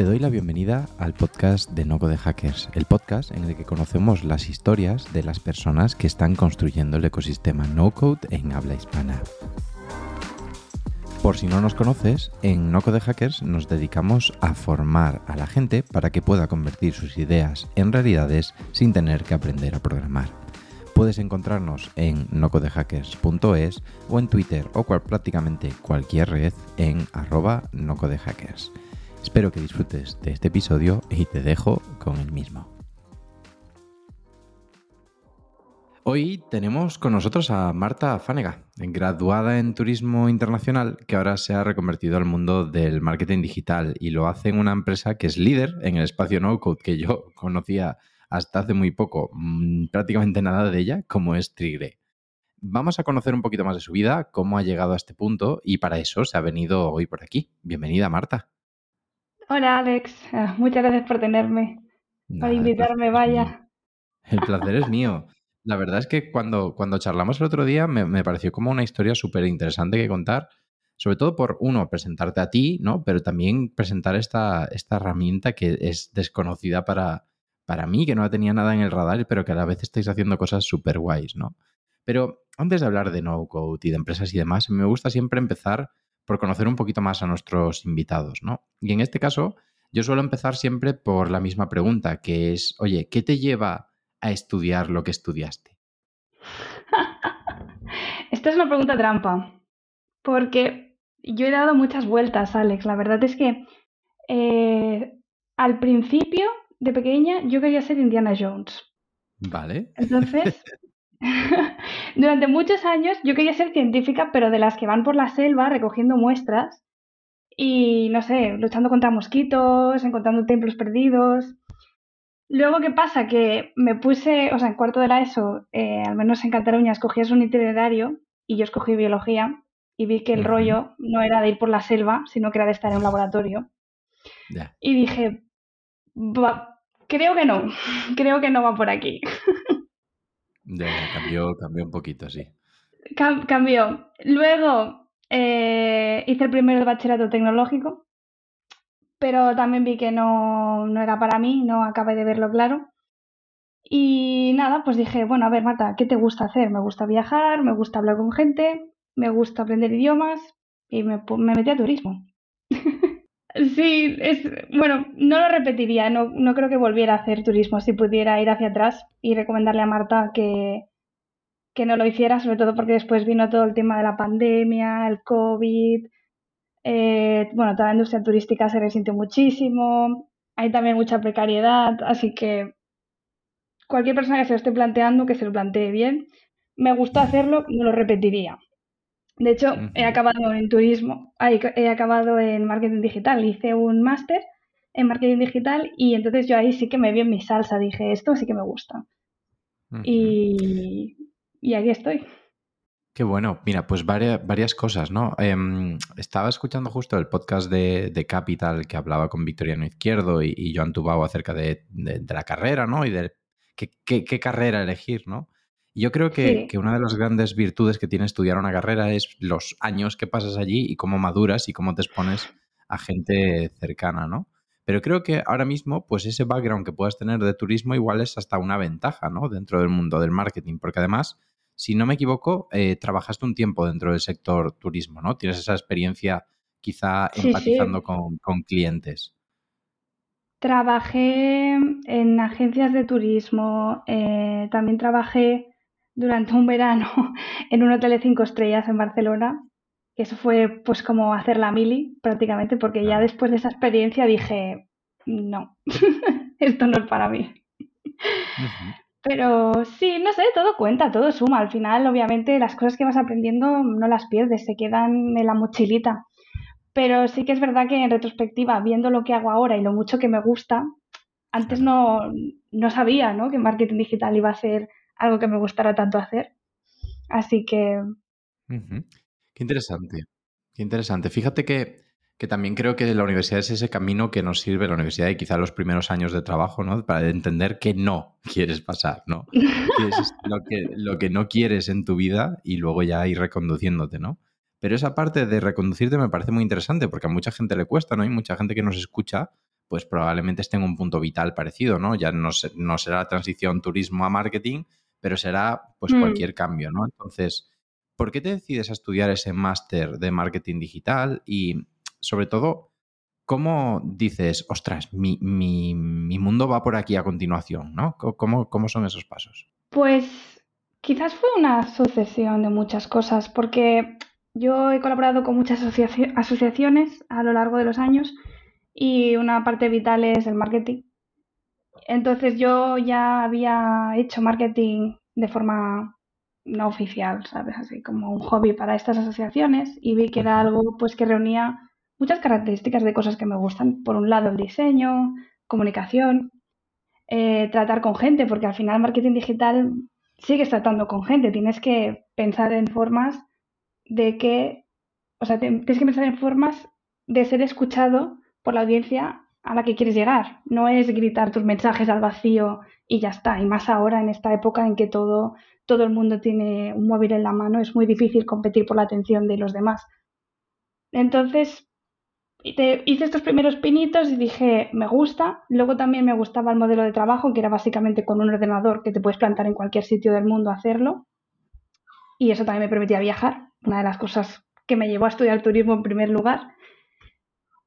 Te doy la bienvenida al podcast de No Code Hackers, el podcast en el que conocemos las historias de las personas que están construyendo el ecosistema no code en habla hispana. Por si no nos conoces, en No Code Hackers nos dedicamos a formar a la gente para que pueda convertir sus ideas en realidades sin tener que aprender a programar. Puedes encontrarnos en nocodehackers.es o en Twitter o prácticamente cualquier red en arroba nocodehackers. Espero que disfrutes de este episodio y te dejo con el mismo. Hoy tenemos con nosotros a Marta Fánega, graduada en Turismo Internacional, que ahora se ha reconvertido al mundo del marketing digital y lo hace en una empresa que es líder en el espacio no-code que yo conocía hasta hace muy poco, mm, prácticamente nada de ella, como es Trigre. Vamos a conocer un poquito más de su vida, cómo ha llegado a este punto y para eso se ha venido hoy por aquí. Bienvenida, Marta. Hola Alex, ah, muchas gracias por tenerme, por invitarme, vaya. El placer es mío. La verdad es que cuando, cuando charlamos el otro día me, pareció como una historia súper interesante que contar, sobre todo por, uno, presentarte a ti, ¿no? Pero también presentar esta, esta herramienta que es desconocida para, para mí, que no tenía nada en el radar, pero que a la vez estáis haciendo cosas súper guays, ¿no? Pero antes de hablar de no-code y de empresas y demás, me gusta siempre empezar por conocer un poquito más a nuestros invitados, ¿no? Y en este caso, yo suelo empezar siempre por la misma pregunta, que es, oye, ¿qué te lleva a estudiar lo que estudiaste? Esta es una pregunta trampa, porque yo he dado muchas vueltas, Alex. La verdad es que eh, al principio, de pequeña, yo quería ser Indiana Jones. Vale. Entonces, Durante muchos años yo quería ser científica, pero de las que van por la selva recogiendo muestras y, no sé, luchando contra mosquitos, encontrando templos perdidos. Luego, ¿qué pasa? Que me puse, o sea, en cuarto de la ESO, eh, al menos en Cataluña, escogías un itinerario y yo escogí biología y vi que el rollo no era de ir por la selva, sino que era de estar en un laboratorio. Y dije, creo que no, creo que no va por aquí. Cambió, cambió un poquito, sí. cambió. Luego eh, hice el primer bachillerato tecnológico, pero también vi que no, no era para mí, no acabé de verlo claro. Y nada, pues dije, bueno, a ver, Marta, ¿qué te gusta hacer? Me gusta viajar, me gusta hablar con gente, me gusta aprender idiomas y me, me metí a turismo. Sí, es, bueno, no lo repetiría, no, no creo que volviera a hacer turismo si pudiera ir hacia atrás y recomendarle a Marta que, que no lo hiciera, sobre todo porque después vino todo el tema de la pandemia, el COVID, eh, bueno, toda la industria turística se resintió muchísimo, hay también mucha precariedad, así que cualquier persona que se lo esté planteando, que se lo plantee bien, me gusta hacerlo, no lo repetiría. De hecho, he acabado en turismo, he acabado en marketing digital, hice un máster en marketing digital y entonces yo ahí sí que me vi en mi salsa, dije, esto sí que me gusta. y, aquí estoy. Qué bueno. Mira, pues varias, varias cosas, ¿no? Em, estaba escuchando justo el podcast de, Capital que hablaba con Victoriano Izquierdo y, Joan Tubao acerca de, la carrera, ¿no? Y de qué carrera elegir, ¿no? Yo creo que, una de las grandes virtudes que tiene estudiar una carrera es los años que pasas allí y cómo maduras y cómo te expones a gente cercana, ¿no? Pero creo que ahora mismo, pues ese background que puedas tener de turismo igual es hasta una ventaja, ¿no? Dentro del mundo del marketing, porque además, si no me equivoco, eh, trabajaste un tiempo dentro del sector turismo, ¿no? Tienes esa experiencia quizá empatizando Con, clientes. Trabajé en agencias de turismo, eh, también trabajé durante un verano en un hotel de cinco estrellas en Barcelona. Que eso fue pues como hacer la mili prácticamente, porque ya después de esa experiencia dije, no, esto no es para mí. Pero sí, no sé, todo cuenta, todo suma. Al final, obviamente, las cosas que vas aprendiendo no las pierdes, se quedan en la mochilita. Pero sí que es verdad que en retrospectiva, viendo lo que hago ahora y lo mucho que me gusta, antes no, no sabía ¿no? que marketing digital iba a ser algo que me gustara tanto hacer. Así que... Qué interesante, qué interesante. Fíjate que, también creo que la universidad es ese camino que nos sirve, la universidad y quizá los primeros años de trabajo, ¿no? Para entender que no quieres pasar, ¿no? Que es lo que, lo que no quieres en tu vida y luego ya ir reconduciéndote, ¿no? Pero esa parte de reconducirte me parece muy interesante porque a mucha gente le cuesta, ¿no? Hay mucha gente que nos escucha pues probablemente esté en un punto vital parecido, ¿no? Ya no, no será la transición turismo a marketing, pero será pues mm. cualquier cambio, ¿no? Entonces, ¿por qué te decides a estudiar ese máster de marketing digital? Y sobre todo, ¿cómo dices, ostras, mi, mi, mi mundo va por aquí a continuación, ¿no? ¿Cómo, ¿Cómo son esos pasos? Pues quizás fue una sucesión de muchas cosas, porque yo he colaborado con muchas asociaciones a lo largo de los años y una parte vital es el marketing. Entonces yo ya había hecho marketing de forma no oficial, ¿sabes? Así como un hobby para estas asociaciones y vi que era algo pues que reunía muchas características de cosas que me gustan. Por un lado el diseño, comunicación, eh, tratar con gente, porque al final marketing digital sigues tratando con gente, tienes que pensar en formas de que, o sea, tienes que pensar en formas de ser escuchado por la audiencia a la que quieres llegar. No es gritar tus mensajes al vacío y ya está. Y más ahora en esta época en que todo, todo el mundo tiene un móvil en la mano, es muy difícil competir por la atención de los demás. Entonces, hice estos primeros pinitos y dije, me gusta. Luego también me gustaba el modelo de trabajo, que era básicamente con un ordenador que te puedes plantar en cualquier sitio del mundo hacerlo. Y eso también me permitía viajar, una de las cosas que me llevó a estudiar turismo en primer lugar.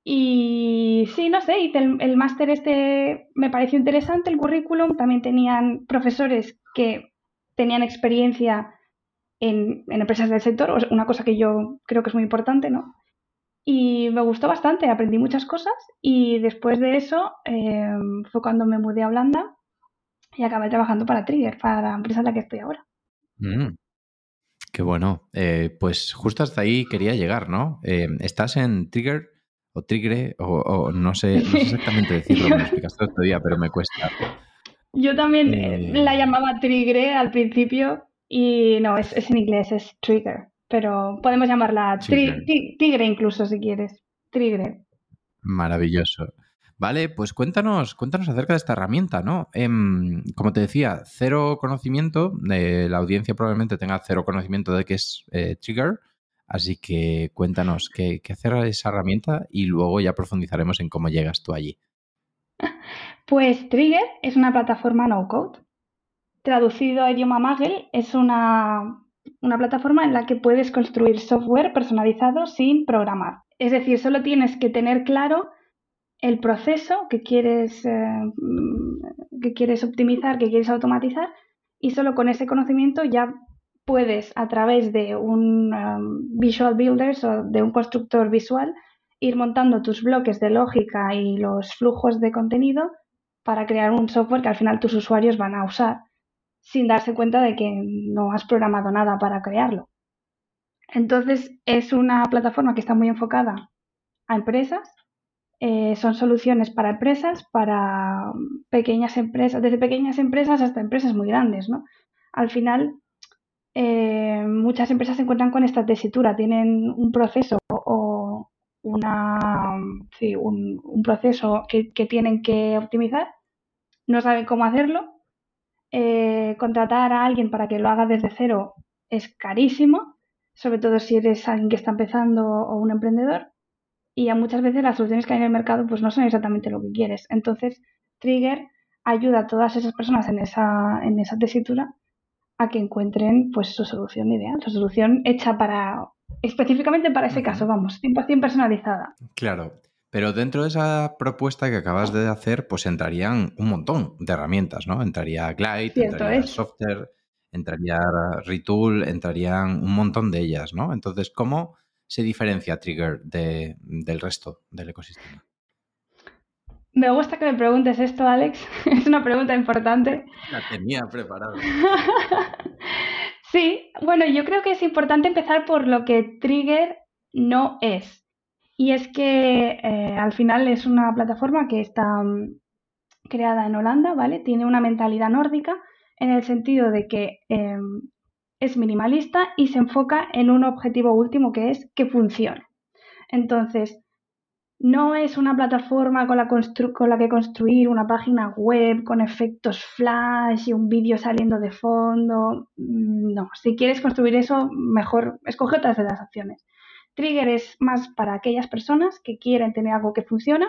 Y sí, no sé, hice el, máster este, me pareció interesante el currículum. También tenían profesores que tenían experiencia en, empresas del sector, una cosa que yo creo que es muy importante, ¿no? Y me gustó bastante, aprendí muchas cosas y después de eso em, fue cuando me mudé a Holanda y acabé trabajando para Trigger, para la empresa en la que estoy ahora. Mm, qué bueno. Eh, pues justo hasta ahí quería llegar, ¿no? Eh, estás en Trigger o Tigre, o, no, sé, exactamente decirlo, me lo explicaste otro día, pero me cuesta. Yo también eh, la llamaba Trigre al principio y no, es, en inglés, es Trigger, pero podemos llamarla Tigre incluso si quieres, Trigre. Maravilloso. Vale, pues cuéntanos, cuéntanos acerca de esta herramienta, ¿no? Em, como te decía, cero conocimiento, eh, la audiencia probablemente tenga cero conocimiento de qué es eh, Trigger, Así que cuéntanos qué, qué hacer esa herramienta y luego ya profundizaremos en cómo llegas tú allí. Pues Trigger es una plataforma no code. Traducido a idioma Magel, es una, plataforma en la que puedes construir software personalizado sin programar. Es decir, solo tienes que tener claro el proceso que quieres, eh, que quieres optimizar, que quieres automatizar, y solo con ese conocimiento ya puedes a través de un um, Visual Builders o de un constructor visual ir montando tus bloques de lógica y los flujos de contenido para crear un software que al final tus usuarios van a usar sin darse cuenta de que no has programado nada para crearlo. Entonces es una plataforma que está muy enfocada a empresas. Eh, son soluciones para empresas, para um, pequeñas empresas, desde pequeñas empresas hasta empresas muy grandes, ¿no? Al final eh, muchas empresas se encuentran con esta tesitura, tienen un proceso o un, proceso que, tienen que optimizar, no saben cómo hacerlo. Eh, contratar a alguien para que lo haga desde cero es carísimo, sobre todo si eres alguien que está empezando o un emprendedor. Y muchas veces las soluciones que hay en el mercado pues no son exactamente lo que quieres. Entonces, Trigger ayuda a todas esas personas en esa, en esa tesitura a que encuentren pues su solución ideal, su solución hecha para específicamente para ese caso, vamos, 100% personalizada. Claro, pero dentro de esa propuesta que acabas de hacer, pues entrarían un montón de herramientas, ¿no? Entraría Glide, entraría Software, entraría Retool, entrarían un montón de ellas, ¿no? Entonces, ¿cómo se diferencia Trigger del resto del ecosistema? Me gusta que me preguntes esto, Alex. Es una pregunta importante. La tenía preparada. sí, bueno, yo creo que es importante empezar por lo que Trigger no es. Y es que eh, al final es una plataforma que está mm, creada en Holanda, ¿vale? Tiene una mentalidad nórdica en el sentido de que em, es minimalista y se enfoca en un objetivo último que es que funcione. Entonces, no es una plataforma con la, que construir una página web con efectos flash y un vídeo saliendo de fondo. Mm, no, si quieres construir eso, mejor escoge otras de las opciones. Trigger es más para aquellas personas que quieren tener algo que funciona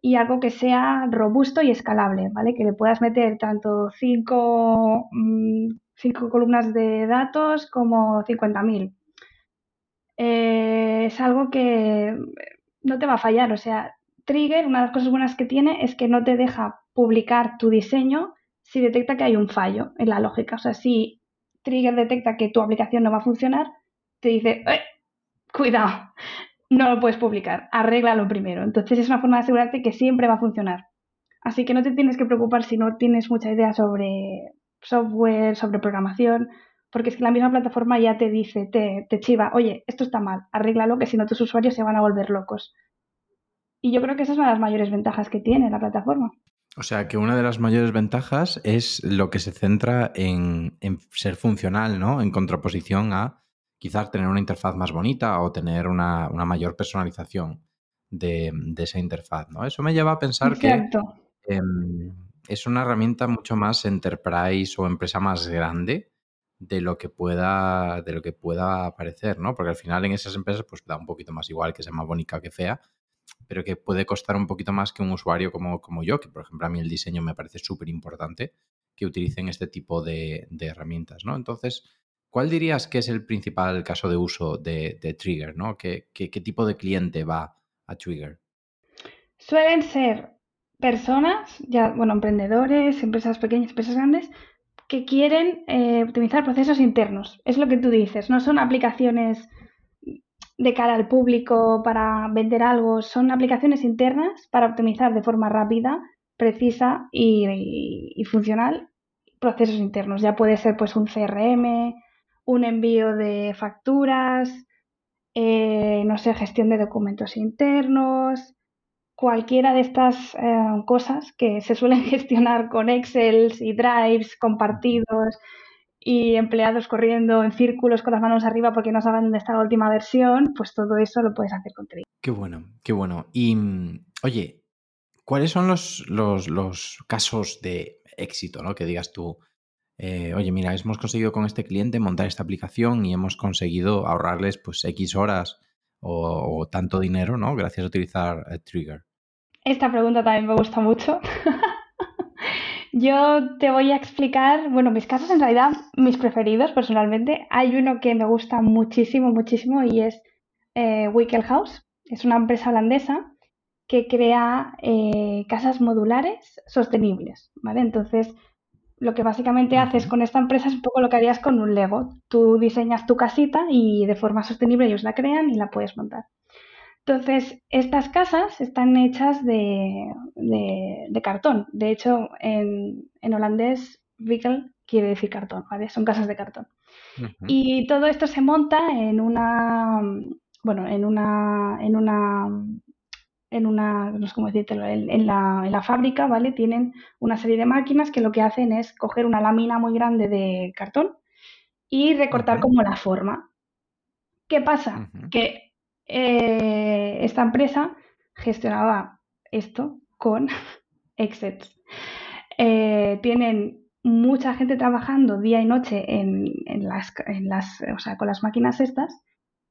y algo que sea robusto y escalable, ¿vale? Que le puedas meter tanto cinco, mm, cinco columnas de datos como 50.000. Eh, es algo que no te va a fallar, o sea, Trigger, una de las cosas buenas que tiene es que no te deja publicar tu diseño si detecta que hay un fallo en la lógica. O sea, si Trigger detecta que tu aplicación no va a funcionar, te dice, ¡Eh! cuidado, no lo puedes publicar, arréglalo primero. Entonces es una forma de asegurarte que siempre va a funcionar. Así que no te tienes que preocupar si no tienes mucha idea sobre software, sobre programación, porque es que la misma plataforma ya te dice, te, te chiva, oye, esto está mal, arréglalo, que si no tus usuarios se van a volver locos. Y yo creo que esa es una de las mayores ventajas que tiene la plataforma. O sea, que una de las mayores ventajas es lo que se centra en, ser funcional, ¿no? En contraposición a quizás tener una interfaz más bonita o tener una, mayor personalización de, esa interfaz, ¿no? Eso me lleva a pensar que em, es una herramienta mucho más enterprise o empresa más grande de lo que pueda de lo que pueda parecer, ¿no? Porque al final en esas empresas pues da un poquito más igual que sea más bonita que fea, pero que puede costar un poquito más que un usuario como, como yo, que por ejemplo a mí el diseño me parece súper importante que utilicen este tipo de, herramientas, ¿no? Entonces, ¿cuál dirías que es el principal caso de uso de, Trigger, ¿no? ¿Qué, ¿Qué, tipo de cliente va a Trigger? Suelen ser personas, ya, bueno, emprendedores, empresas pequeñas, empresas grandes, que quieren eh, optimizar procesos internos. Es lo que tú dices, no son aplicaciones de cara al público para vender algo, son aplicaciones internas para optimizar de forma rápida, precisa y, funcional procesos internos. Ya puede ser pues un CRM, un envío de facturas, eh, no sé, gestión de documentos internos, cualquiera de estas eh, cosas que se suelen gestionar con Excel y Drives compartidos y empleados corriendo en círculos con las manos arriba porque no saben dónde está la última versión, pues todo eso lo puedes hacer con Trigger. Qué bueno, qué bueno. Y oye, ¿cuáles son los, los, casos de éxito, ¿no? Que digas tú, eh, oye, mira, hemos conseguido con este cliente montar esta aplicación y hemos conseguido ahorrarles pues X horas o, tanto dinero, ¿no? Gracias a utilizar Trigger. Esta pregunta también me gusta mucho. Yo te voy a explicar, bueno, mis casos en realidad, mis preferidos personalmente. Hay uno que me gusta muchísimo, muchísimo y es eh, House. Es una empresa holandesa que crea eh, casas modulares sostenibles, ¿vale? Entonces, lo que básicamente haces con esta empresa es un poco lo que harías con un Lego. Tú diseñas tu casita y de forma sostenible ellos la crean y la puedes montar. Entonces, estas casas están hechas de, cartón. De hecho, en, holandés, Wickel quiere decir cartón, ¿vale? Son casas de cartón. Y todo esto se monta en una, bueno, en una, en una, en una, no sé cómo decirlo, en, la, en la fábrica, ¿vale? Tienen una serie de máquinas que lo que hacen es coger una lámina muy grande de cartón y recortar como la forma. ¿Qué pasa? Que eh, esta empresa gestionaba esto con Excel. Eh, tienen mucha gente trabajando día y noche en, las, o sea, con las máquinas estas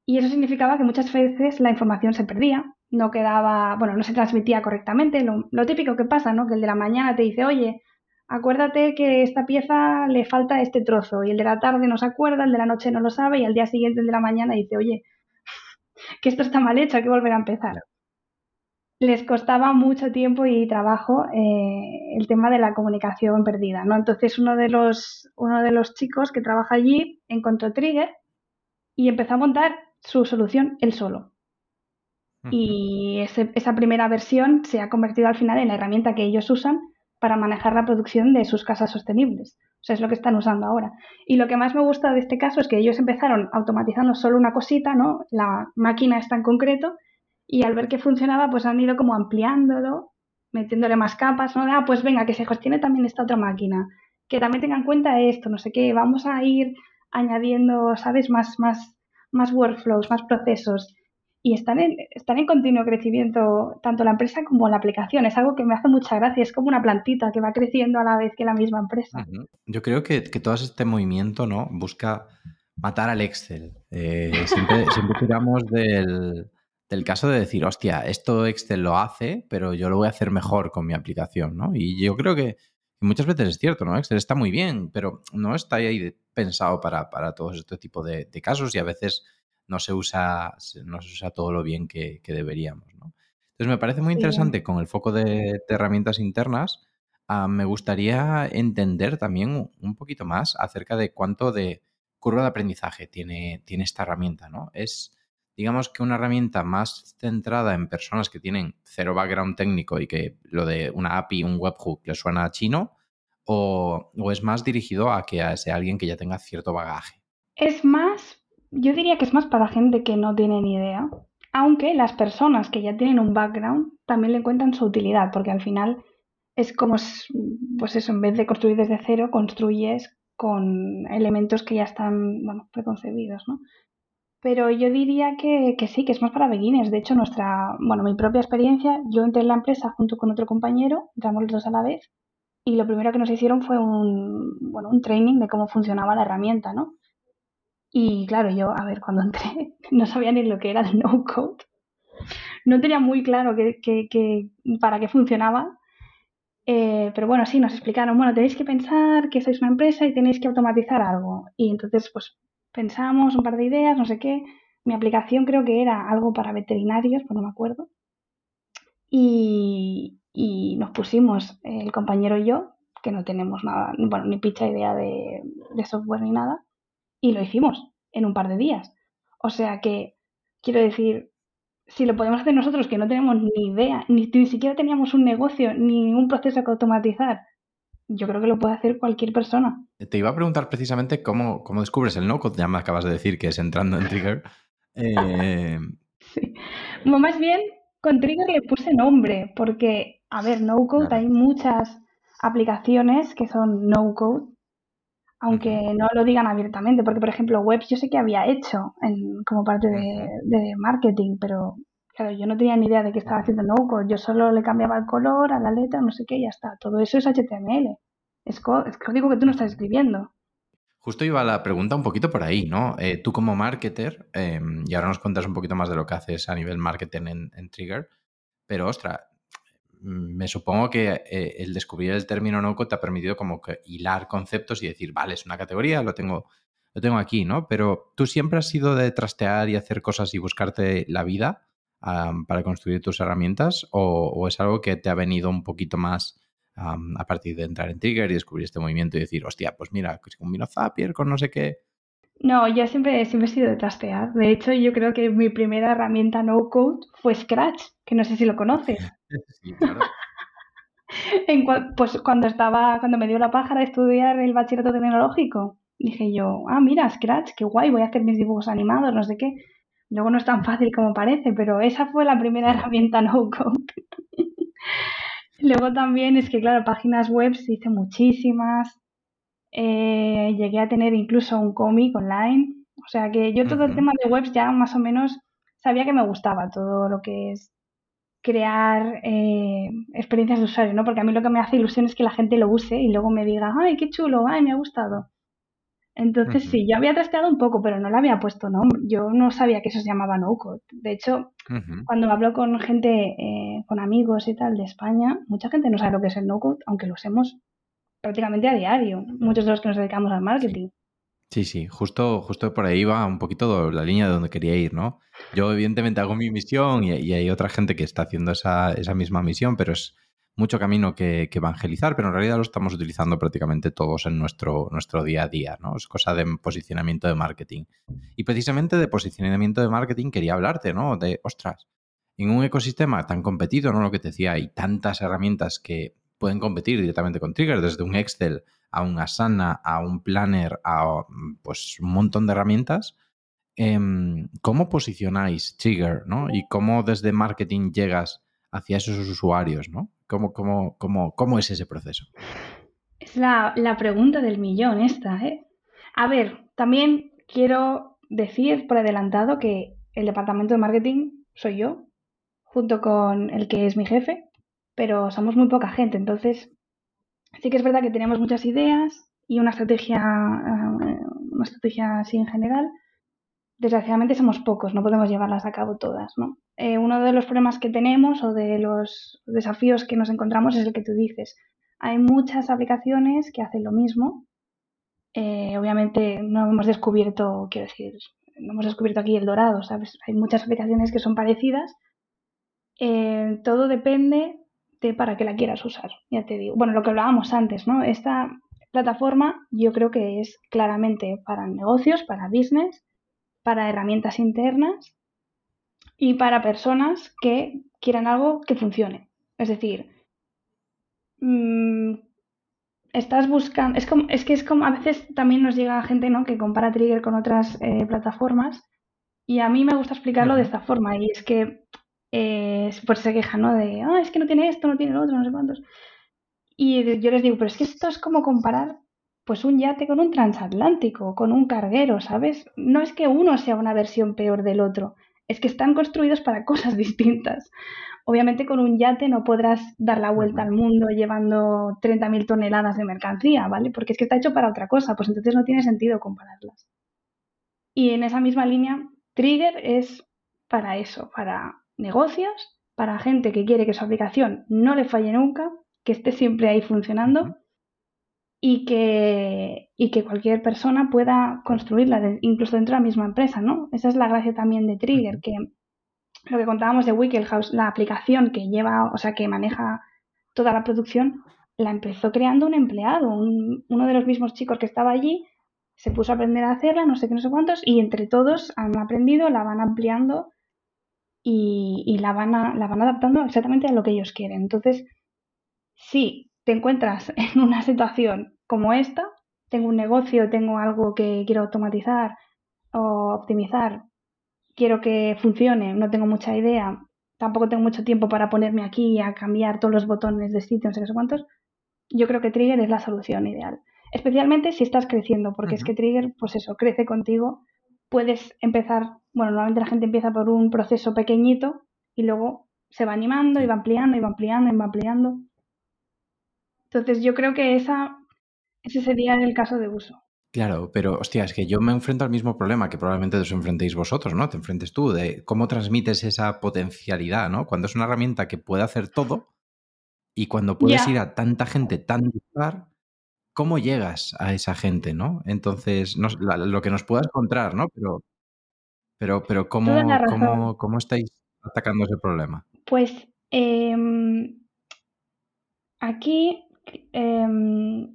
y eso significaba que muchas veces la información se perdía, no quedaba, bueno, no se transmitía correctamente, lo, lo, típico que pasa, ¿no? Que el de la mañana te dice, oye, acuérdate que esta pieza le falta este trozo y el de la tarde no se acuerda, el de la noche no lo sabe y al día siguiente el de la mañana dice, oye, que esto está mal hecho, hay que volver a empezar. Les costaba mucho tiempo y trabajo eh, el tema de la comunicación perdida, ¿no? Entonces uno de los, uno de los chicos que trabaja allí encontró Trigger y empezó a montar su solución él solo. Y esa primera versión se ha convertido al final en la herramienta que ellos usan para manejar la producción de sus casas sostenibles. O sea, es lo que están usando ahora. Y lo que más me gusta de este caso es que ellos empezaron automatizando solo una cosita, ¿no? La máquina está en concreto, y al ver que funcionaba, pues han ido como ampliándolo, metiéndole más capas, ¿no? Ah, pues venga, que se gestione también esta otra máquina, que también tenga en cuenta esto, no sé qué, vamos a ir añadiendo, ¿sabes? Más, más, más workflows, más procesos y están en, están en continuo crecimiento tanto la empresa como la aplicación. Es algo que me hace mucha gracia, es como una plantita que va creciendo a la vez que la misma empresa. Yo creo que, todo este movimiento ¿no? busca matar al Excel. Eh, siempre, siempre tiramos del, del caso de decir, hostia, esto Excel lo hace, pero yo lo voy a hacer mejor con mi aplicación, ¿no? Y yo creo que muchas veces es cierto, ¿no? Excel está muy bien, pero no está ahí pensado para, para todo este tipo de, casos y a veces no se usa, no se usa todo lo bien que, deberíamos, ¿no? Entonces me parece muy interesante con el foco de, herramientas internas. Ah, me gustaría entender también un poquito más acerca de cuánto de curva de aprendizaje tiene, tiene esta herramienta, ¿no? Es, digamos que una herramienta más centrada en personas que tienen cero background técnico y que lo de una API, un webhook le suena a chino, o, es más dirigido a que sea alguien que ya tenga cierto bagaje? Es más, yo diría que es más para gente que no tiene ni idea, aunque las personas que ya tienen un background también le encuentran su utilidad, porque al final es como, pues eso, en vez de construir desde cero, construyes con elementos que ya están, bueno, preconcebidos, ¿no? Pero yo diría que, sí, que es más para beginners. De hecho, nuestra, bueno, mi propia experiencia, yo entré en la empresa junto con otro compañero, entramos los dos a la vez, y lo primero que nos hicieron fue un, bueno, un training de cómo funcionaba la herramienta, ¿no? Y claro, yo, a ver, cuando entré, no sabía ni lo que era el no-code. No tenía muy claro que, para qué funcionaba. Eh, pero bueno, sí, nos explicaron, bueno, tenéis que pensar que sois una empresa y tenéis que automatizar algo. Y entonces, pues pensamos un par de ideas, no sé qué. Mi aplicación creo que era algo para veterinarios, pues no me acuerdo. Y, nos pusimos, el compañero y yo, que no tenemos nada, bueno, ni picha idea de, software ni nada, y lo hicimos en un par de días. O sea que, quiero decir, si lo podemos hacer nosotros, que no tenemos ni idea, ni, ni siquiera teníamos un negocio, ni un proceso que automatizar, yo creo que lo puede hacer cualquier persona. Te iba a preguntar precisamente cómo, cómo descubres el no-code, ya me acabas de decir que es entrando en Trigger. Eh... Sí. más bien, con Trigger le puse nombre, porque, a ver, no-code, hay muchas aplicaciones que son no-code, aunque no lo digan abiertamente, porque, por ejemplo, webs yo sé que había hecho en, como parte de, de marketing, pero Claro, yo no tenía ni idea de que estaba haciendo no yo solo le cambiaba el color a la letra, no sé qué, y ya está. Todo eso es HTML. Es, código que tú no estás escribiendo. Justo iba la pregunta un poquito por ahí, ¿no? Eh, tú como marketer, em, y ahora nos cuentas un poquito más de lo que haces a nivel marketing en, Trigger, pero ostra, me supongo que eh, el descubrir el término no-code te ha permitido como que hilar conceptos y decir, vale, es una categoría, lo tengo, lo tengo aquí, ¿no? Pero tú siempre has sido de trastear y hacer cosas y buscarte la vida para construir tus herramientas o, es algo que te ha venido un poquito más a partir de entrar en Trigger y descubrir este movimiento y decir, hostia, pues mira, combino Zapier con no sé qué? No, yo siempre, siempre he sido de trastear. De hecho, yo creo que mi primera herramienta no code fue Scratch, que no sé si lo conoces. sí, claro. pues cuando estaba, cuando me dio la pájara de estudiar el bachillerato tecnológico, dije yo, ah, mira, Scratch, qué guay, voy a hacer mis dibujos animados, no sé qué. Luego no es tan fácil como parece, pero esa fue la primera herramienta no code. Luego también es que, claro, páginas web hice muchísimas. Eh, llegué a tener incluso un cómic online. O sea que yo todo el tema de webs ya más o menos sabía que me gustaba todo lo que es crear eh, experiencias de usuario, ¿no? Porque a mí lo que me hace ilusión es que la gente lo use y luego me diga, ay, qué chulo, ay, me ha gustado. Entonces, sí, yo había trasteado un poco, pero no le había puesto nombre. Yo no sabía que eso se llamaba no-code. De hecho, cuando hablo con gente, eh, con amigos y tal de España, mucha gente no sabe lo que es el no-code, aunque lo usemos prácticamente a diario, muchos de los que nos dedicamos al marketing. Sí, sí, justo, justo por ahí va un poquito la línea de donde quería ir, ¿no? Yo evidentemente hago mi misión y, hay otra gente que está haciendo esa, esa misma misión, pero es mucho camino que, evangelizar, pero en realidad lo estamos utilizando prácticamente todos en nuestro, nuestro día a día, ¿no? Es cosa de posicionamiento de marketing. Y precisamente de posicionamiento de marketing quería hablarte, ¿no? De, ostras, en un ecosistema tan competido, ¿no? Lo que te decía, hay tantas herramientas que pueden competir directamente con Trigger, desde un Excel a un Asana, a un Planner, a pues un montón de herramientas. Em, ¿Cómo posicionáis Trigger, ¿no? Y cómo desde marketing llegas hacia esos usuarios, ¿no? ¿Cómo, cómo, cómo, cómo es ese proceso? Es la, la, pregunta del millón esta, ¿eh? A ver, también quiero decir por adelantado que el departamento de marketing soy yo, junto con el que es mi jefe, pero somos muy poca gente, entonces sí que es verdad que tenemos muchas ideas y una estrategia, eh, una estrategia así en general, desgraciadamente somos pocos, no podemos llevarlas a cabo todas, ¿no? Eh, uno de los problemas que tenemos o de los desafíos que nos encontramos es el que tú dices. Hay muchas aplicaciones que hacen lo mismo. Eh, obviamente no hemos descubierto, quiero decir, no hemos descubierto aquí el dorado, ¿sabes? Hay muchas aplicaciones que son parecidas. Todo depende para qué la quieras usar, ya te digo. Bueno, lo que hablábamos antes, ¿no? Esta plataforma yo creo que es claramente para negocios, para business, para herramientas internas y para personas que quieran algo que funcione. Es decir, mmm, estás buscando, es, como, es que es como, a veces también nos llega gente ¿no? que compara Trigger con otras eh, plataformas y a mí me gusta explicarlo de esta forma y es que eh, pues se quejan, ¿no? De, ah, es que no tiene esto, no tiene lo otro, no sé cuántos. Y yo les digo, pero es que esto es como comparar pues un yate con un transatlántico, con un carguero, ¿sabes? No es que uno sea una versión peor del otro, es que están construidos para cosas distintas. Obviamente con un yate no podrás dar la vuelta al mundo llevando 30.000 toneladas de mercancía, ¿vale? Porque es que está hecho para otra cosa, pues entonces no tiene sentido compararlas. Y en esa misma línea, Trigger es para eso, para negocios, para gente que quiere que su aplicación no le falle nunca, que esté siempre ahí funcionando y que, y que cualquier persona pueda construirla, incluso dentro de la misma empresa, ¿no? Esa es la gracia también de Trigger, que lo que contábamos de Wickelhouse, la aplicación que lleva, o sea, que maneja toda la producción, la empezó creando un empleado, uno de los mismos chicos que estaba allí, se puso a aprender a hacerla, no sé qué, no sé cuántos, y entre todos han aprendido, la van ampliando y, y la, van a, la van adaptando exactamente a lo que ellos quieren. Entonces, si te encuentras en una situación como esta, tengo un negocio, tengo algo que quiero automatizar o optimizar, quiero que funcione, no tengo mucha idea, tampoco tengo mucho tiempo para ponerme aquí a cambiar todos los botones de sitio, no sé qué cuántos, yo creo que Trigger es la solución ideal. Especialmente si estás creciendo, porque es que Trigger, pues eso, crece contigo. Puedes empezar, bueno, normalmente la gente empieza por un proceso pequeñito y luego se va animando y va ampliando y va ampliando y va ampliando. Entonces yo creo que esa ese sería el caso de uso. Claro, pero hostia, es que yo me enfrento al mismo problema que probablemente os enfrentéis vosotros, ¿no? Te enfrentes tú, de cómo transmites esa potencialidad, ¿no? Cuando es una herramienta que puede hacer todo y cuando puedes ir a tanta gente tan dispar, ¿cómo llegas a esa gente, no? Entonces, lo que nos pueda encontrar, ¿no? Pero, pero, pero ¿cómo, cómo, cómo estáis atacando ese problema? Pues em, aquí em,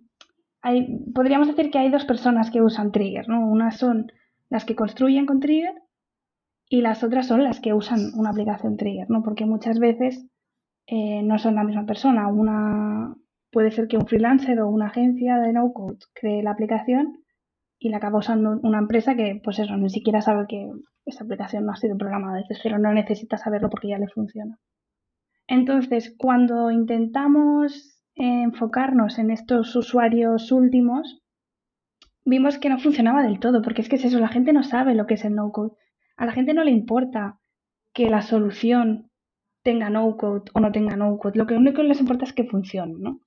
podríamos decir que hay dos personas que usan Trigger, ¿no? Unas son las que construyen con Trigger y las otras son las que usan una aplicación Trigger, ¿no? Porque muchas veces eh, no son la misma persona. Una puede ser que un freelancer o una agencia de no code cree la aplicación y la acaba usando una empresa que, pues eso, ni siquiera sabe que esa aplicación no ha sido programada desde cero, no necesita saberlo porque ya le funciona. Entonces, cuando intentamos enfocarnos en estos usuarios últimos, vimos que no funcionaba del todo, porque es que es eso, la gente no sabe lo que es el no-code. A la gente no le importa que la solución tenga no-code o no tenga no-code. Lo que único que les importa es que funcione, ¿no?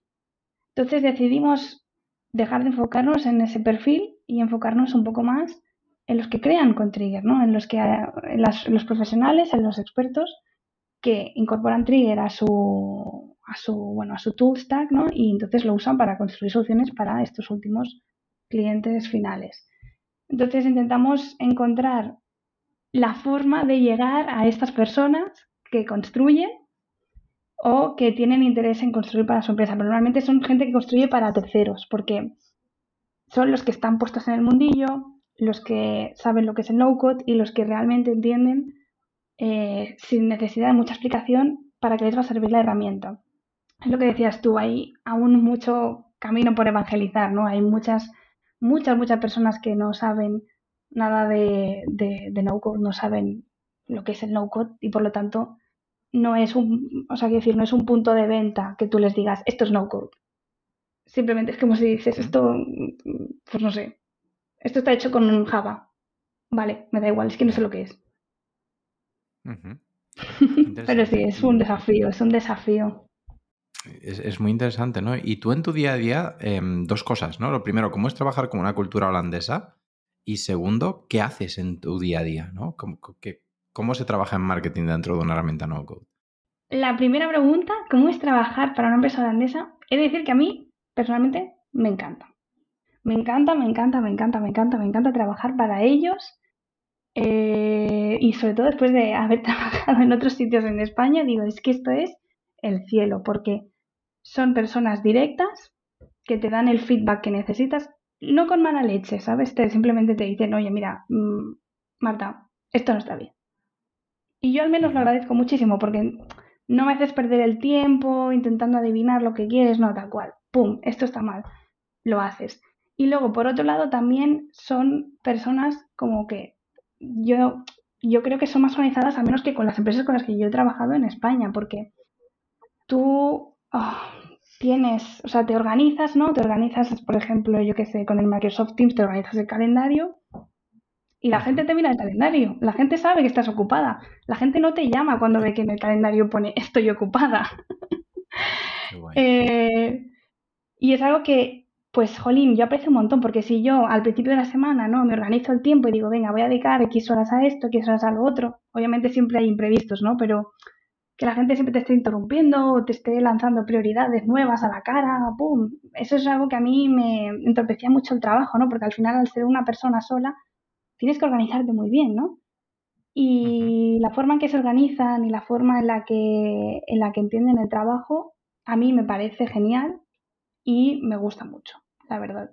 Entonces decidimos dejar de enfocarnos en ese perfil y enfocarnos un poco más en los que crean con Trigger, ¿no? En los que los profesionales, en los expertos que incorporan Trigger a su a su, bueno, a su tool stack, ¿no? Y entonces lo usan para construir soluciones para estos últimos clientes finales. Entonces intentamos encontrar la forma de llegar a estas personas que construyen o que tienen interés en construir para su empresa. Pero normalmente son gente que construye para terceros, porque son los que están puestos en el mundillo, los que saben lo que es el no-code y los que realmente entienden eh, sin necesidad de mucha explicación para qué les va a servir la herramienta es lo que decías tú, hay aún mucho camino por evangelizar, ¿no? Hay muchas, muchas, muchas personas que no saben nada de, de, no-code, no saben lo que es el no-code y por lo tanto no es un, o sea, decir, no es un punto de venta que tú les digas, esto es no-code. Simplemente es como si dices, esto, pues no sé, esto está hecho con Java. Vale, me da igual, es que no sé lo que es. Pero sí, es un desafío, es un desafío. Es, muy interesante, ¿no? Y tú en tu día a día, em, dos cosas, ¿no? Lo primero, ¿cómo es trabajar con una cultura holandesa? Y segundo, ¿qué haces en tu día a día? ¿no? ¿Cómo, ¿Cómo se trabaja en marketing dentro de una herramienta no code? La primera pregunta, ¿cómo es trabajar para una empresa holandesa? He de decir que a mí, personalmente, me encanta. Me encanta, me encanta, me encanta, me encanta, me encanta trabajar para ellos. Eh, y sobre todo después de haber trabajado en otros sitios en España, digo, es que esto es el cielo, porque son personas directas que te dan el feedback que necesitas, no con mala leche, ¿sabes? Te, simplemente te dicen, oye, mira, mm, Marta, esto no está bien. Y yo al menos lo agradezco muchísimo porque no me haces perder el tiempo intentando adivinar lo que quieres, no, tal cual. ¡Pum! Esto está mal. Lo haces. Y luego, por otro lado, también son personas como que yo, yo creo que son más organizadas, al menos que con las empresas con las que yo he trabajado en España, porque tú ah, tienes, o sea, te organizas, ¿no? Te organizas, por ejemplo, yo qué sé, con el Microsoft Teams te organizas el calendario y la gente te mira el calendario, la gente sabe que estás ocupada, la gente no te llama cuando ve que en el calendario pone estoy ocupada. Eh, y es algo que pues, jolín, yo aprecio un montón, porque si yo al principio de la semana, ¿no? Me organizo el tiempo y digo, venga, voy a dedicar X horas a esto, X horas a lo otro. Obviamente siempre hay imprevistos, ¿no? Pero que la gente siempre te esté interrumpiendo o te esté lanzando prioridades nuevas a la cara, ¡pum! Eso es algo que a mí me entorpecía mucho el trabajo, ¿no? Porque al final, al ser una persona sola, tienes que organizarte muy bien, ¿no? Y la forma en que se organizan y la forma en la que, en la que entienden el trabajo, a mí me parece genial y me gusta mucho la verdad.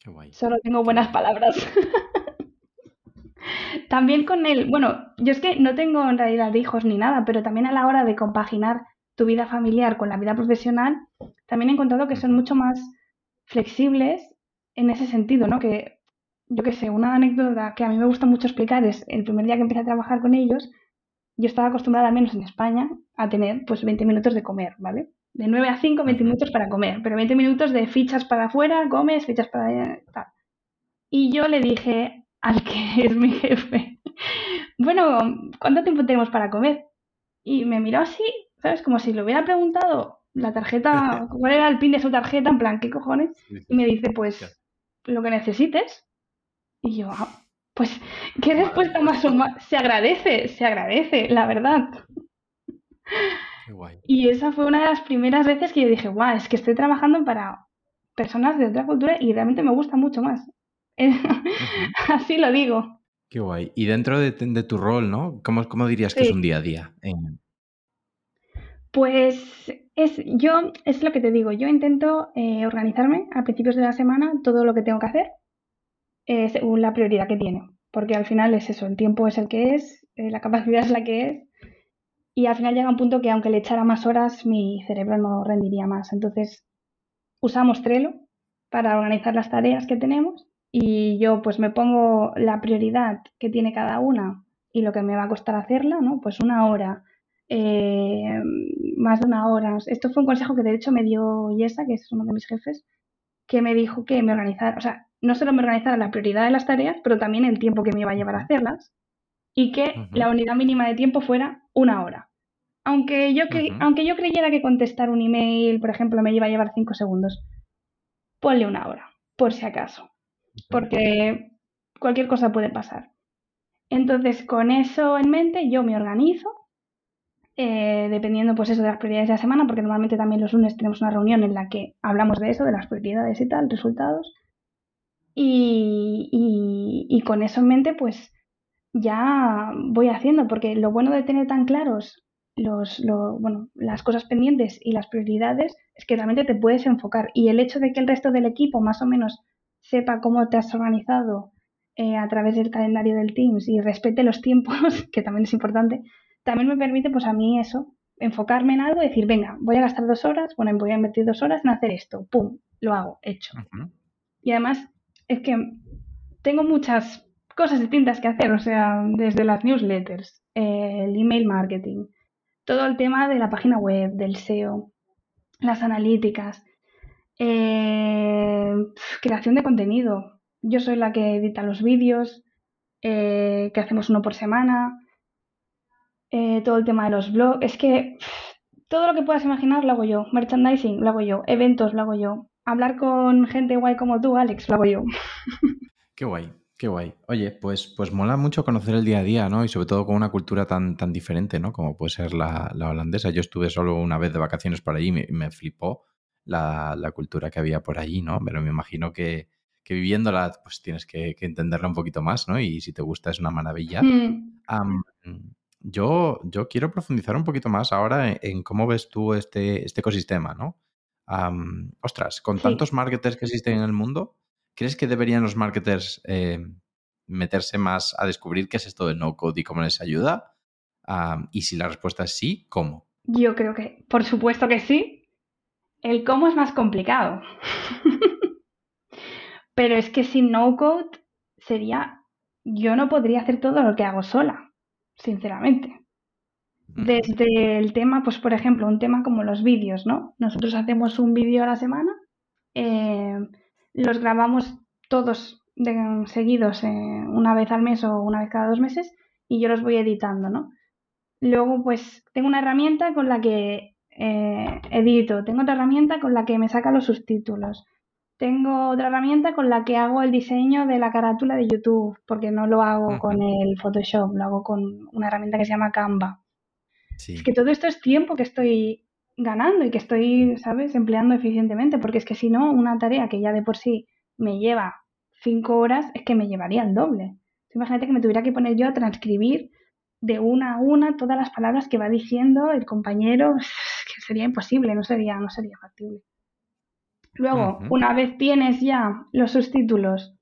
Qué guay. Solo tengo buenas palabras. también con él, bueno, yo es que no tengo en realidad hijos ni nada, pero también a la hora de compaginar tu vida familiar con la vida profesional, también he encontrado que son mucho más flexibles en ese sentido, ¿no? Que yo qué sé, una anécdota que a mí me gusta mucho explicar es el primer día que empecé a trabajar con ellos, yo estaba acostumbrada, al menos en España, a tener pues 20 minutos de comer, ¿vale? De 9 a 5, 20 minutos para comer, pero 20 minutos de fichas para afuera, comes, fichas para allá, tal. Y yo le dije al que es mi jefe, bueno, ¿cuánto tiempo tenemos para comer? Y me miró así, ¿sabes? Como si le hubiera preguntado la tarjeta, cuál era el pin de su tarjeta, en plan, ¿qué cojones? Y me dice, pues, lo que necesites. Y yo, ah, pues, ¿qué respuesta más o más? Se agradece, se agradece, la verdad. Y esa fue una de las primeras veces que yo dije, guau, es que estoy trabajando para personas de otra cultura y realmente me gusta mucho más. Así lo digo. Qué guay. Y dentro de, tu rol, ¿no? ¿Cómo, cómo dirías que es un día a día? Pues es, yo, es lo que te digo, yo intento eh, organizarme a principios de la semana todo lo que tengo que hacer eh, según la prioridad que tiene, porque al final es eso, el tiempo es el que es, eh, la capacidad es la que es y al final llega un punto que aunque le echara más horas, mi cerebro no rendiría más. Entonces, usamos Trello para organizar las tareas que tenemos y yo pues me pongo la prioridad que tiene cada una y lo que me va a costar hacerla, ¿no? Pues una hora, eh, más de una hora. Esto fue un consejo que de hecho me dio Yesa, que es uno de mis jefes, que me dijo que me organizara, o sea, no solo me organizara la prioridad de las tareas, pero también el tiempo que me iba a llevar a hacerlas y que la unidad mínima de tiempo fuera una hora. Aunque yo, aunque yo creyera que contestar un email, por ejemplo, me iba a llevar cinco segundos, ponle una hora, por si acaso, porque cualquier cosa puede pasar. Entonces, con eso en mente, yo me organizo, eh, dependiendo pues eso de las prioridades de la semana, porque normalmente también los lunes tenemos una reunión en la que hablamos de eso, de las prioridades y tal, resultados. Y, y con eso en mente, pues ya voy haciendo, porque lo bueno de tener tan claros los, lo, bueno, las cosas pendientes y las prioridades es que realmente te puedes enfocar. Y el hecho de que el resto del equipo más o menos sepa cómo te has organizado eh, a través del calendario del Teams y respete los tiempos, que también es importante, también me permite, pues a mí eso, enfocarme en algo y decir, venga, voy a gastar dos horas, bueno, voy a invertir dos horas en hacer esto, pum, lo hago, hecho. Y además es que tengo muchas cosas distintas que hacer, o sea, desde las newsletters, el email marketing, todo el tema de la página web, del SEO, las analíticas, eh, creación de contenido. Yo soy la que edita los vídeos, eh, que hacemos uno por semana, eh, todo el tema de los blogs. Es que todo lo que puedas imaginar lo hago yo. Merchandising lo hago yo. Eventos lo hago yo. Hablar con gente guay como tú, Alex, lo hago yo. Qué guay, qué guay. Oye, pues, pues mola mucho conocer el día a día, ¿no? Y sobre todo con una cultura tan, tan diferente, ¿no? Como puede ser la, holandesa. Yo estuve solo una vez de vacaciones por allí y me, flipó la, cultura que había por allí, ¿no? Pero me imagino que, viviéndola, pues tienes que, entenderla un poquito más, ¿no? Y si te gusta es una maravilla. Yo, yo quiero profundizar un poquito más ahora en, cómo ves tú este, este ecosistema, ¿no? ostras, con tantos marketers que existen en el mundo, ¿crees que deberían los marketers eh, meterse más a descubrir qué es esto de no code y cómo les ayuda? y si la respuesta es sí, ¿cómo? Yo creo que, por supuesto que sí. El cómo es más complicado. Pero es que sin no code sería. Yo no podría hacer todo lo que hago sola, sinceramente. Desde el tema, pues por ejemplo, un tema como los vídeos, ¿no? Nosotros hacemos un vídeo a la semana, eh, los grabamos todos seguidos eh, una vez al mes o una vez cada dos meses y yo los voy editando, ¿no? Luego, pues tengo una herramienta con la que eh, edito, tengo otra herramienta con la que me saca los subtítulos, tengo otra herramienta con la que hago el diseño de la carátula de YouTube, porque no lo hago con el Photoshop, lo hago con una herramienta que se llama Canva. Es que todo esto es tiempo que estoy ganando y que estoy, ¿sabes?, empleando eficientemente, porque es que si no, una tarea que ya de por sí me lleva cinco horas, es que me llevaría el doble. Imagínate que me tuviera que poner yo a transcribir de una a una todas las palabras que va diciendo el compañero, que sería imposible, no sería, no sería factible. Luego, una vez tienes ya los subtítulos,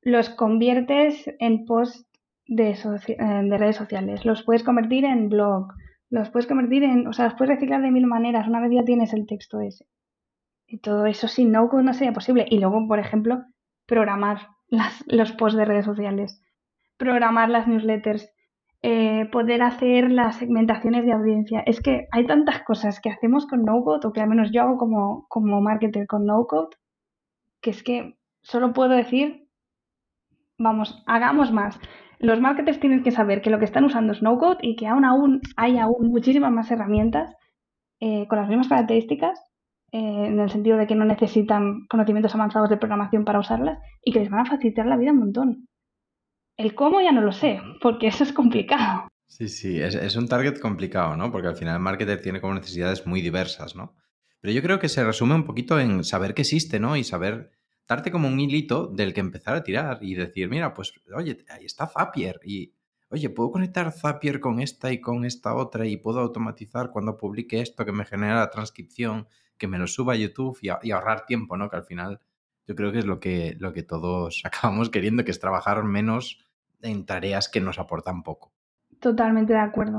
los conviertes en post de, eh, de redes sociales, los puedes convertir en blog, los puedes convertir en, o sea, los puedes reciclar de mil maneras una vez ya tienes el texto ese. Y todo eso sin no no sería posible. Y luego, por ejemplo, programar las, los posts de redes sociales, programar las newsletters, eh, poder hacer las segmentaciones de audiencia. Es que hay tantas cosas que hacemos con no-code, o que al menos yo hago como, como marketer con no-code, que es que solo puedo decir, vamos, hagamos más los marketers tienen que saber que lo que están usando es no-code y que aún, aún hay aún muchísimas más herramientas eh, con las mismas características, eh, en el sentido de que no necesitan conocimientos avanzados de programación para usarlas y que les van a facilitar la vida un montón. El cómo ya no lo sé, porque eso es complicado. Sí, sí, es, es un target complicado, ¿no? Porque al final el marketer tiene como necesidades muy diversas, ¿no? Pero yo creo que se resume un poquito en saber que existe, ¿no? Y saber darte como un hilito del que empezar a tirar y decir, mira, pues, oye, ahí está Zapier y, oye, puedo conectar Zapier con esta y con esta otra y puedo automatizar cuando publique esto que me genera la transcripción, que me lo suba a YouTube y, ahorrar tiempo, ¿no? Que al final yo creo que es lo que, lo que todos acabamos queriendo, que es trabajar menos en tareas que nos aportan poco. Totalmente de acuerdo,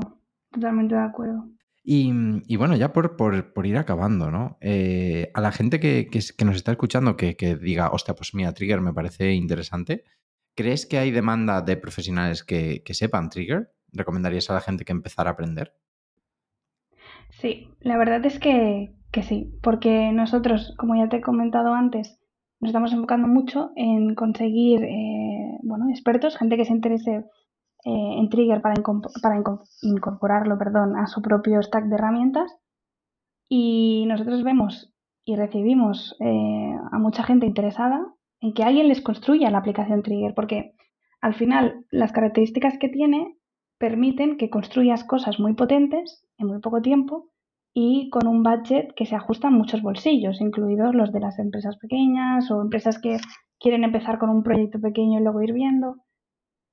totalmente de acuerdo. Y, bueno, ya por, ir acabando, ¿no? Eh, a la gente que, nos está escuchando que, diga, hostia, pues mira, Trigger me parece interesante, ¿crees que hay demanda de profesionales que, sepan Trigger? ¿Recomendarías a la gente que empezara a aprender? Sí, la verdad es que, sí, porque nosotros, como ya te he comentado antes, nos estamos enfocando mucho en conseguir, eh, bueno, expertos, gente que se interese eh, en Trigger para, incorporarlo perdón, a su propio stack de herramientas. Y nosotros vemos y recibimos eh, a mucha gente interesada en que alguien les construya la aplicación Trigger, porque al final las características que tiene permiten que construyas cosas muy potentes en muy poco tiempo y con un budget que se ajusta a muchos bolsillos, incluidos los de las empresas pequeñas o empresas que quieren empezar con un proyecto pequeño y luego ir viendo.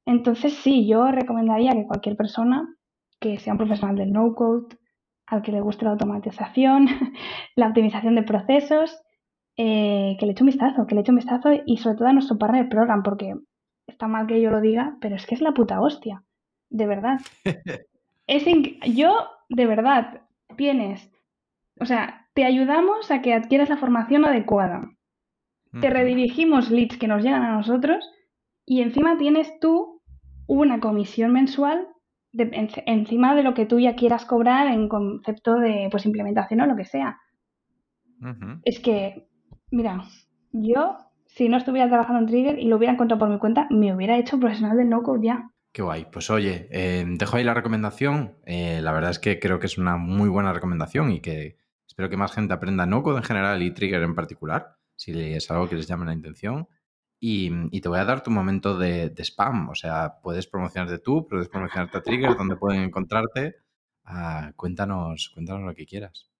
Entonces sí, yo recomendaría que cualquier persona que sea un profesional del no-code, al que le guste la automatización, la optimización de procesos, eh, que le eche un vistazo, que le eche un vistazo y sobre todo a nuestro partner program, porque está mal que yo lo diga, pero es que es la puta hostia, de verdad. es yo, de verdad, tienes, o sea, te ayudamos a que adquieras la formación adecuada. Te redirigimos leads que nos llegan a nosotros y encima tienes tú una comisión mensual encima de lo que tú ya quieras cobrar en concepto de pues implementación o lo que sea. Es que, mira, yo si no estuviera trabajando en Trigger y lo hubiera encontrado por mi cuenta, me hubiera hecho profesional del no-code ya. Qué guay. Pues oye, eh, dejo ahí la recomendación. Eh, la verdad es que creo que es una muy buena recomendación y que espero que más gente aprenda no-code en general y Trigger en particular, si es algo que les llame la intención. Y, te voy a dar tu momento de, spam. O sea, puedes promocionarte tú, puedes promocionarte a Trigger, donde pueden encontrarte. Ah, cuéntanos, cuéntanos lo que quieras.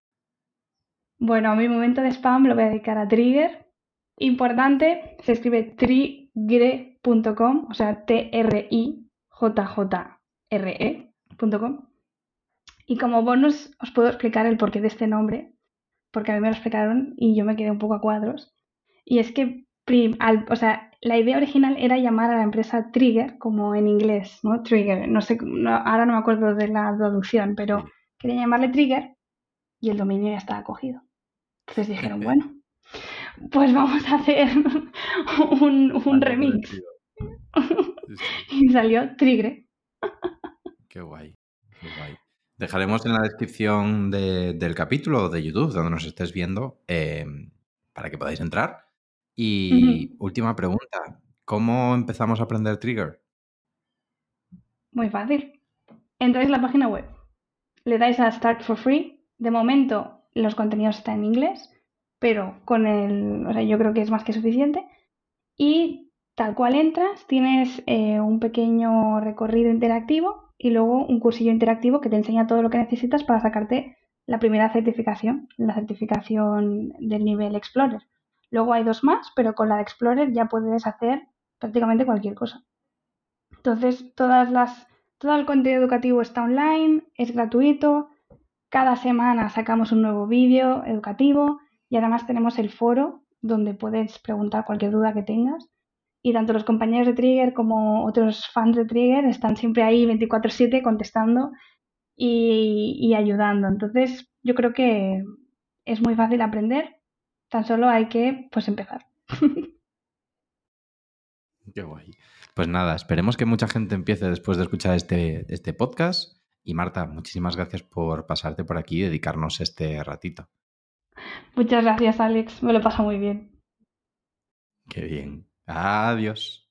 Bueno, mi momento de spam lo voy a dedicar a Trigger. Importante, se escribe trigre.com, o sea, T-R-I-J-J-R-E.com. Y como bonus os puedo explicar el porqué de este nombre, porque a mí me lo explicaron y yo me quedé un poco a cuadros. Y es que, o sea, la idea original era llamar a la empresa Trigger, como en inglés, ¿no? Trigger, no sé, ahora no me acuerdo de la traducción, pero quería llamarle Trigger y el dominio ya estaba cogido. Entonces dijeron, bueno, pues vamos a hacer un, remix. y salió Trigger. Qué guay, qué guay. Dejaremos en la descripción del capítulo de YouTube, donde nos estés viendo, em, para que podáis entrar. Y última pregunta, ¿cómo empezamos a aprender Trigger? Muy fácil. Entráis en la página web, le dais a Start for Free. De momento los contenidos están en inglés, pero con el, o sea, yo creo que es más que suficiente. Y tal cual entras, tienes eh, un pequeño recorrido interactivo y luego un cursillo interactivo que te enseña todo lo que necesitas para sacarte la primera certificación, la certificación del nivel Explorer. Luego hay dos más, pero con la de Explorer ya puedes hacer prácticamente cualquier cosa. Entonces, todas las, todo el contenido educativo está online, es gratuito. Cada semana sacamos un nuevo vídeo educativo y además tenemos el foro donde puedes preguntar cualquier duda que tengas y tanto los compañeros de Trigger como otros fans de Trigger están siempre ahí 24/7 contestando y, ayudando. Entonces, yo creo que es muy fácil aprender, tan solo hay que pues empezar. Qué guay. Pues nada, esperemos que mucha gente empiece después de escuchar este, este podcast. Y Marta, muchísimas gracias por pasarte por aquí y dedicarnos este ratito. Muchas gracias, Alex. Me lo pasa muy bien. Qué bien. Adiós.